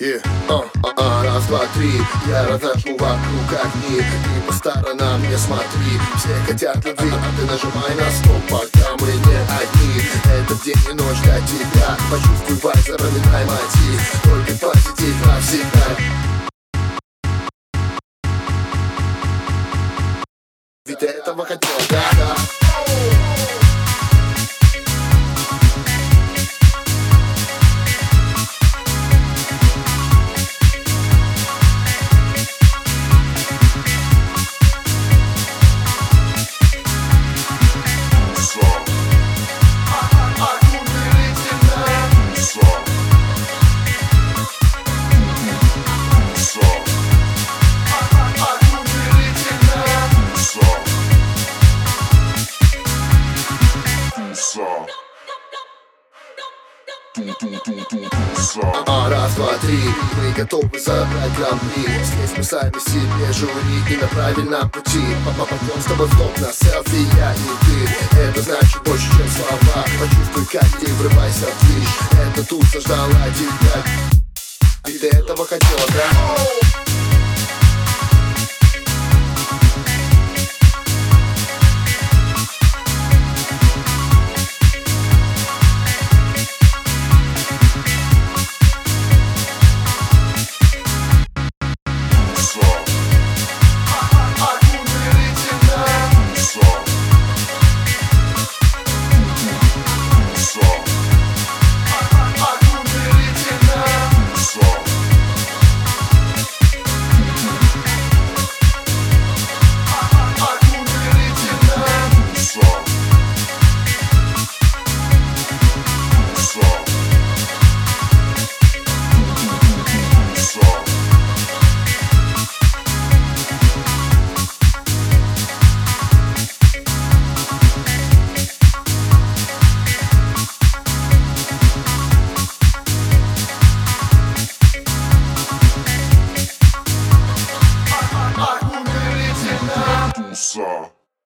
И, а, а, а, раз, два, три Я разожму вокруг огни. И по сторонам не смотри Все хотят любви, а ты нажимай на стоп Пока мы не одни. Этот день и ночь для тебя. Почувствуй вайс, запоминай мотив Только позитив навсегда. Ведь ты этого хотел, да, да А, раз, два, три, мы готовы забрать гран-при. Здесь мы сами себе жюри и на правильном пути. Попадем с тобой в топ на селфи, я и ты. Это значит больше, чем слова. Почувствуй, как ты врывайся в движ Это тут сождала тебя. Ведь ты этого хотела, да?